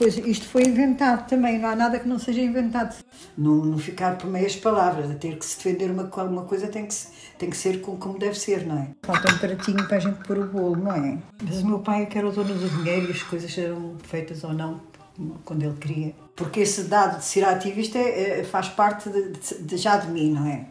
Pois, isto foi inventado também, não há nada que não seja inventado. Não, não ficar por meias palavras, a ter que se defender uma, uma coisa tem que, tem que ser como, como deve ser, não é? Falta um pratinho para a gente pôr o bolo, não é? Mas o meu pai é que era o dono do dinheiro e as coisas eram feitas ou não quando ele queria. Porque esse dado de ser ativista é, é, faz parte de, de, de, já de mim, não é?